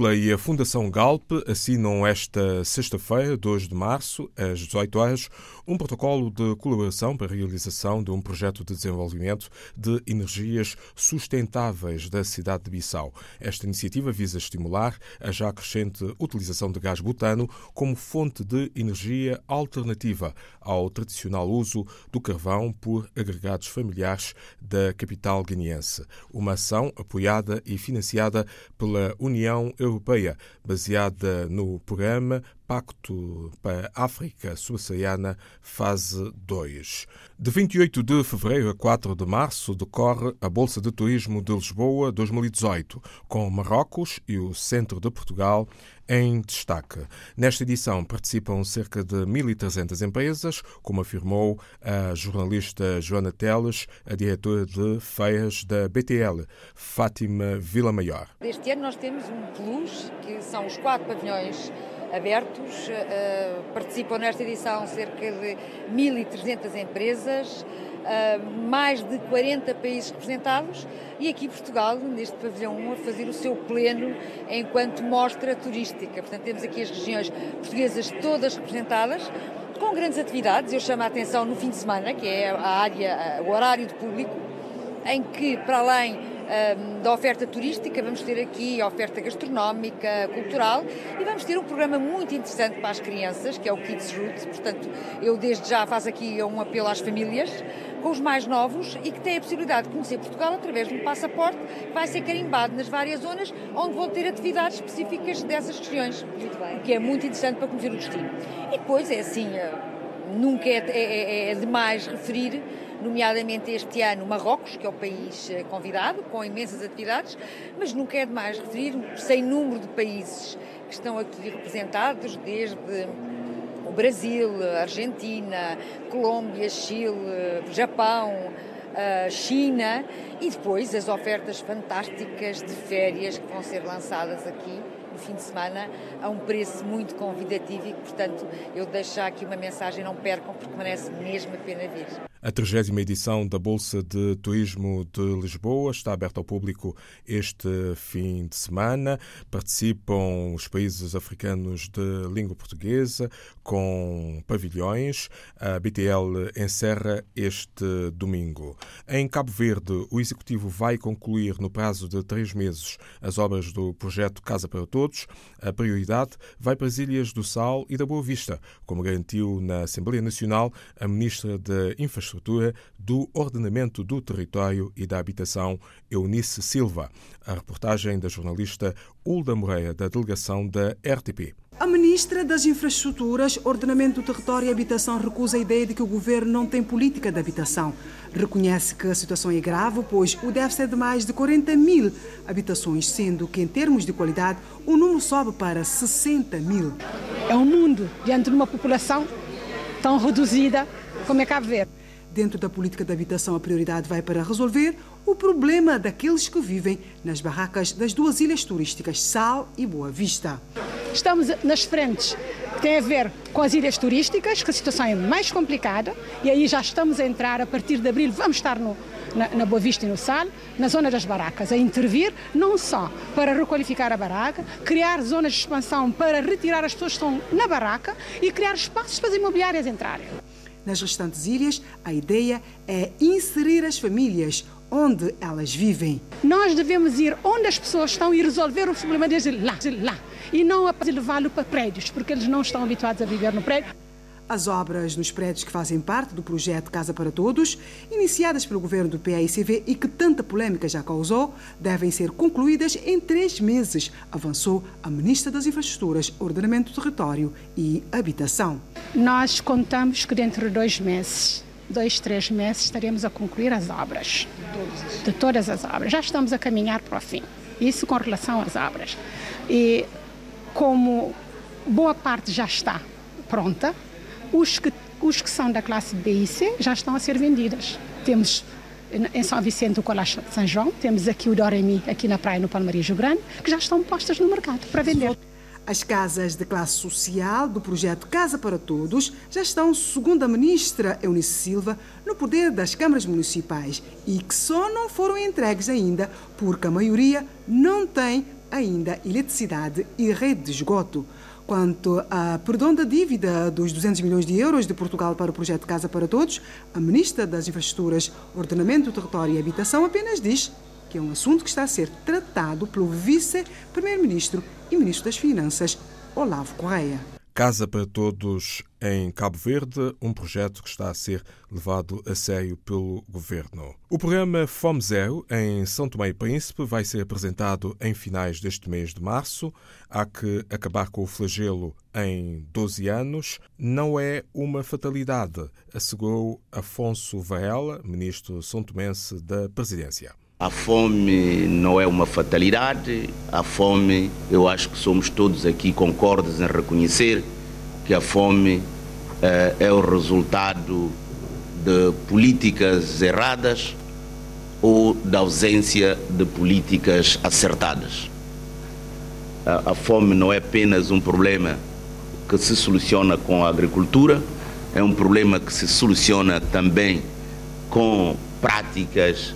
UCLA e a Fundação Galp assinam esta sexta-feira, 2 de março, às 18 horas, um protocolo de colaboração para a realização de um projeto de desenvolvimento de energias sustentáveis da cidade de Bissau. Esta iniciativa visa estimular a já crescente utilização de gás butano como fonte de energia alternativa ao tradicional uso do carvão por agregados familiares da capital guineense. Uma ação apoiada e financiada pela União Europeia, baseada no programa Pacto para a África Subsaariana, fase 2. De 28 de fevereiro a 4 de março decorre a Bolsa de Turismo de Lisboa 2018, com Marrocos e o Centro de Portugal em destaque. Nesta edição participam cerca de 1.300 empresas, como afirmou a jornalista Joana Teles, a diretora de feiras da BTL, Fátima Vila Maior. Este ano nós temos um plus, que são os quatro pavilhões abertos. Uh, participam nesta edição cerca de 1.300 empresas, uh, mais de 40 países representados e aqui Portugal, neste pavilhão 1, a fazer o seu pleno enquanto mostra turística. Portanto, temos aqui as regiões portuguesas todas representadas, com grandes atividades. Eu chamo a atenção no fim de semana, que é a área, o horário de público, em que, para além da oferta turística, vamos ter aqui a oferta gastronómica, cultural e vamos ter um programa muito interessante para as crianças, que é o Kids Route. Portanto, eu desde já faço aqui um apelo às famílias com os mais novos e que têm a possibilidade de conhecer Portugal através de um passaporte que vai ser carimbado nas várias zonas onde vão ter atividades específicas dessas regiões, o que é muito interessante para conhecer o destino. E depois é assim, eh, nunca é, é, é, é demais referir nomeadamente este ano Marrocos, que é o país eh, convidado, com imensas atividades, mas nunca é demais referir sem número de países que estão aqui representados, desde o Brasil, Argentina, Colômbia, Chile, Japão, China e depois as ofertas fantásticas de férias que vão ser lançadas aqui no fim de semana a um preço muito convidativo e portanto, eu deixo aqui uma mensagem, não percam, porque merece mesmo a pena vir. A 30 edição da Bolsa de Turismo de Lisboa está aberta ao público este fim de semana. Participam os países africanos de língua portuguesa com pavilhões. A BTL encerra este domingo. Em Cabo Verde, o Executivo vai concluir no prazo de três meses as obras do projeto Casa para Todos. A prioridade vai para as Ilhas do Sal e da Boa Vista, como garantiu na Assembleia Nacional a Ministra da Infraestrutura infraestrutura, do ordenamento do território e da habitação, Eunice Silva. A reportagem da jornalista Hulda Moreira, da delegação da RTP. A ministra das Infraestruturas, Ordenamento do Território e Habitação recusa a ideia de que o governo não tem política de habitação. Reconhece que a situação é grave, pois o déficit é de mais de 40 mil habitações, sendo que, em termos de qualidade, o número sobe para 60 mil. É um mundo diante de uma população tão reduzida como é Cabo Verde. Dentro da política de habitação, a prioridade vai para resolver o problema daqueles que vivem nas barracas das duas ilhas turísticas, Sal e Boa Vista. Estamos nas frentes que têm a ver com as ilhas turísticas, que a situação é mais complicada, e aí já estamos a entrar, a partir de abril, vamos estar no, na, na, Boa Vista e no Sal, na zona das barracas, a intervir não só para requalificar a barraca, criar zonas de expansão para retirar as pessoas que estão na barraca e criar espaços para as imobiliárias entrarem. Nas restantes ilhas, a ideia é inserir as famílias onde elas vivem. Nós devemos ir onde as pessoas estão e resolver o problema deles lá, lá. E não levá-lo para prédios, porque eles não estão habituados a viver no prédio. As obras nos prédios que fazem parte do projeto Casa para Todos, iniciadas pelo governo do PAICV e que tanta polêmica já causou, devem ser concluídas em três meses, avançou a Ministra das Infraestruturas, Ordenamento do Território e Habitação. Nós contamos que dentro de dois meses dois, três meses estaremos a concluir as obras. De todas as obras. Já estamos a caminhar para o fim. Isso com relação às obras. E como boa parte já está pronta, os que, os que são da classe B e C já estão a ser vendidas. Temos em São Vicente o de São João, temos aqui o Doremi, aqui na praia, no Palmaria Grande, que já estão postas no mercado para vender. As casas de classe social do projeto Casa para Todos já estão, segundo a ministra Eunice Silva, no poder das câmaras municipais e que só não foram entregues ainda porque a maioria não tem ainda eletricidade e rede de esgoto. Quanto à perdão da dívida dos 200 milhões de euros de Portugal para o projeto Casa para Todos, a Ministra das Infraestruturas, Ordenamento Território e Habitação apenas diz que é um assunto que está a ser tratado pelo Vice-Primeiro-Ministro e Ministro das Finanças, Olavo Correia. Casa para Todos em Cabo Verde, um projeto que está a ser levado a sério pelo governo. O programa Fome Zero, em São Tomé e Príncipe, vai ser apresentado em finais deste mês de março. Há que acabar com o flagelo em 12 anos. Não é uma fatalidade, assegurou Afonso Varela, ministro são tomense da Presidência. A fome não é uma fatalidade, a fome, eu acho que somos todos aqui concordes em reconhecer que a fome eh, é o resultado de políticas erradas ou da ausência de políticas acertadas. A, a fome não é apenas um problema que se soluciona com a agricultura, é um problema que se soluciona também com práticas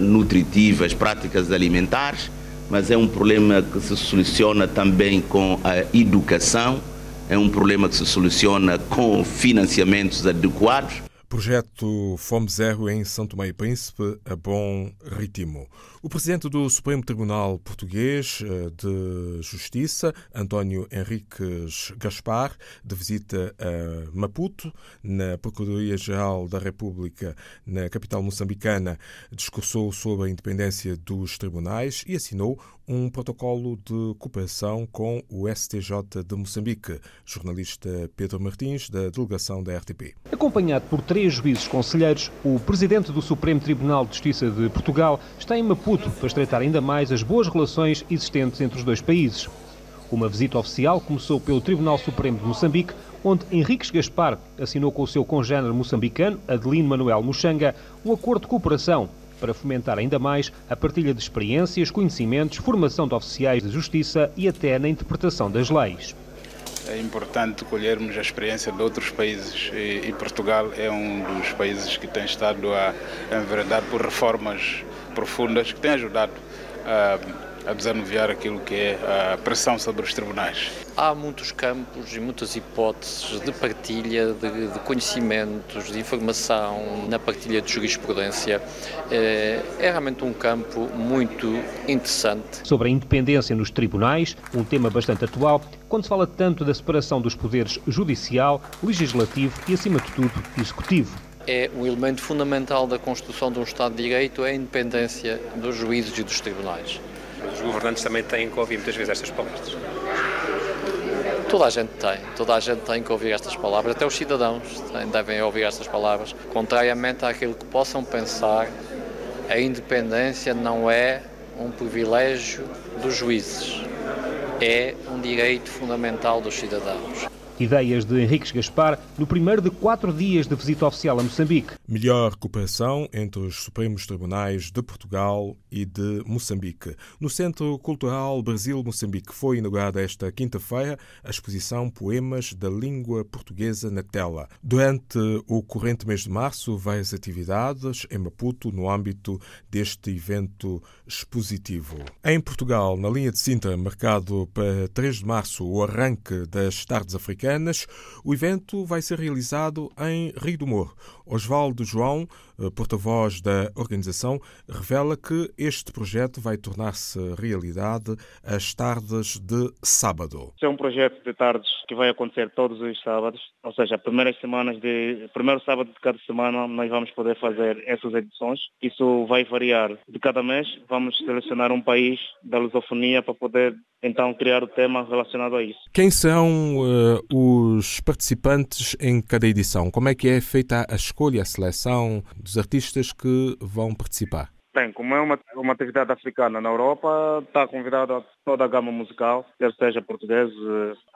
nutritivas, práticas alimentares, mas é um problema que se soluciona também com a educação, é um problema que se soluciona com financiamentos adequados. Projeto Fome Zero em Tomé e Príncipe a bom ritmo. O presidente do Supremo Tribunal Português eh, de Justiça, António Henriques Gaspar, de visita a Maputo, na Procuradoria-Geral da República, na capital moçambicana, discursou sobre a independência dos tribunais e assinou um protocolo de cooperação com o STJ de Moçambique. Jornalista Pedro Martins, da delegação da RTP. Acompanhado por três juízes conselheiros, o presidente do Supremo Tribunal de Justiça de Portugal está em Maputo para estreitar ainda mais as boas relações existentes entre os dois países. Uma visita oficial começou pelo Tribunal Supremo de Moçambique, onde Henriques Gaspar assinou com o seu congênero moçambicano, Adelino Manuel Muxanga, um acordo de cooperação para fomentar ainda mais a partilha de experiências, conhecimentos, formação de oficiais de justiça e até na interpretação das leis. É importante colhermos a experiência de outros países e Portugal é um dos países que tem estado a enveredar por reformas profundas que têm ajudado a a desanuviar aquilo que é a pressão sobre os tribunais. Há muitos campos e muitas hipóteses de partilha de, de conhecimentos, de informação, na partilha de jurisprudência. É, é realmente um campo muito interessante. Sobre a independência nos tribunais, um tema bastante atual, quando se fala tanto da separação dos poderes judicial, legislativo e, acima de tudo, executivo é um elemento fundamental da construção de um Estado de Direito é a independência dos juízes e dos tribunais os governantes também têm que ouvir muitas vezes estas palavras. Toda a gente tem, toda a gente tem que ouvir estas palavras, até os cidadãos devem ouvir estas palavras. Contrariamente àquilo que possam pensar, a independência não é um privilégio dos juízes, é um direito fundamental dos cidadãos. Ideias de Henriques Gaspar no primeiro de quatro dias de visita oficial a Moçambique. Melhor cooperação entre os Supremos Tribunais de Portugal e de Moçambique. No Centro Cultural Brasil-Moçambique foi inaugurada esta quinta-feira a exposição Poemas da Língua Portuguesa na Tela. Durante o corrente mês de março, várias atividades em Maputo no âmbito deste evento expositivo. Em Portugal, na linha de Sintra, marcado para 3 de março, o arranque das tardes africanas Americanas. O evento vai ser realizado em Rio do Morro. Osvaldo João, eh, porta-voz da organização, revela que este projeto vai tornar-se realidade às tardes de sábado. É um projeto de tardes que vai acontecer todos os sábados, ou seja, primeiras semanas de primeiro sábado de cada semana nós vamos poder fazer essas edições. Isso vai variar de cada mês. Vamos selecionar um país da lusofonia para poder então criar o tema relacionado a isso. Quem são uh, os participantes em cada edição? Como é que é feita a escolha, a seleção dos artistas que vão participar? Bem, como é uma, uma atividade africana na Europa, está convidada toda a gama musical, quer seja portugueses,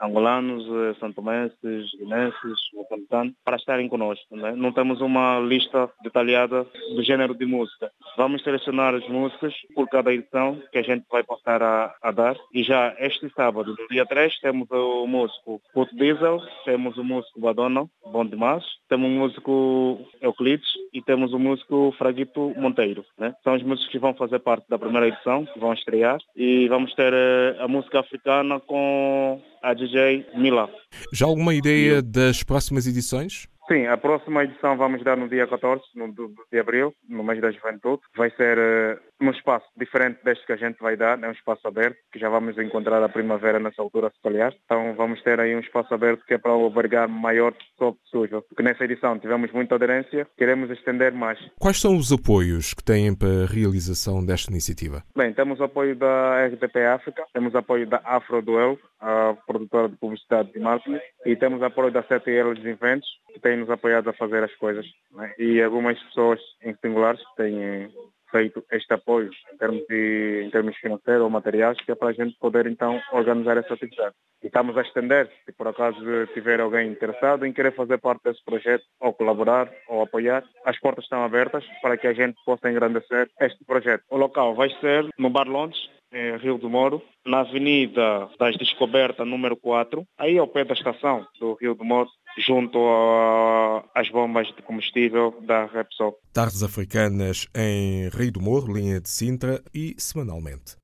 angolanos, santomenses, guinenses, moçambicanos, para estarem connosco. Né? Não temos uma lista detalhada do gênero de música. Vamos selecionar as músicas por cada edição que a gente vai passar a, a dar. E já este sábado, no dia 3, temos o músico Puto Diesel, temos o músico Badona, bom demais, temos o músico Euclides, e temos o músico Fraguito Monteiro. Né? São os músicos que vão fazer parte da primeira edição, que vão estrear. E vamos ter eh, a música africana com a DJ Mila. Já alguma ideia das próximas edições? Sim, a próxima edição vamos dar no dia 14 no, de abril, no mês da juventude. Vai ser uh, num espaço diferente deste que a gente vai dar, é um espaço aberto, que já vamos encontrar a primavera nessa altura, se calhar. Então vamos ter aí um espaço aberto que é para albergar maior pessoa possível. Porque nessa edição tivemos muita aderência, queremos estender mais. Quais são os apoios que têm para a realização desta iniciativa? Bem, temos apoio da RTP África, temos apoio da Afro Duel, a produtora de publicidade de marketing, e temos apoio da 7L Eventos, que tem nos apoiado a fazer as coisas. Né? E algumas pessoas em singulares têm feito este apoio em termos, de, em termos financeiros ou materiais, que é para a gente poder então organizar essa atividade. E estamos a estender, se por acaso tiver alguém interessado em querer fazer parte desse projeto, ou colaborar, ou apoiar, as portas estão abertas para que a gente possa engrandecer este projeto. O local vai ser no Bar Londres, em Rio do Moro, na Avenida das Descobertas, número 4, aí ao pé da estação do Rio do Moro, junto às bombas de combustível da Repsol. Tardes africanas em Rio do Morro, linha de Sintra e semanalmente.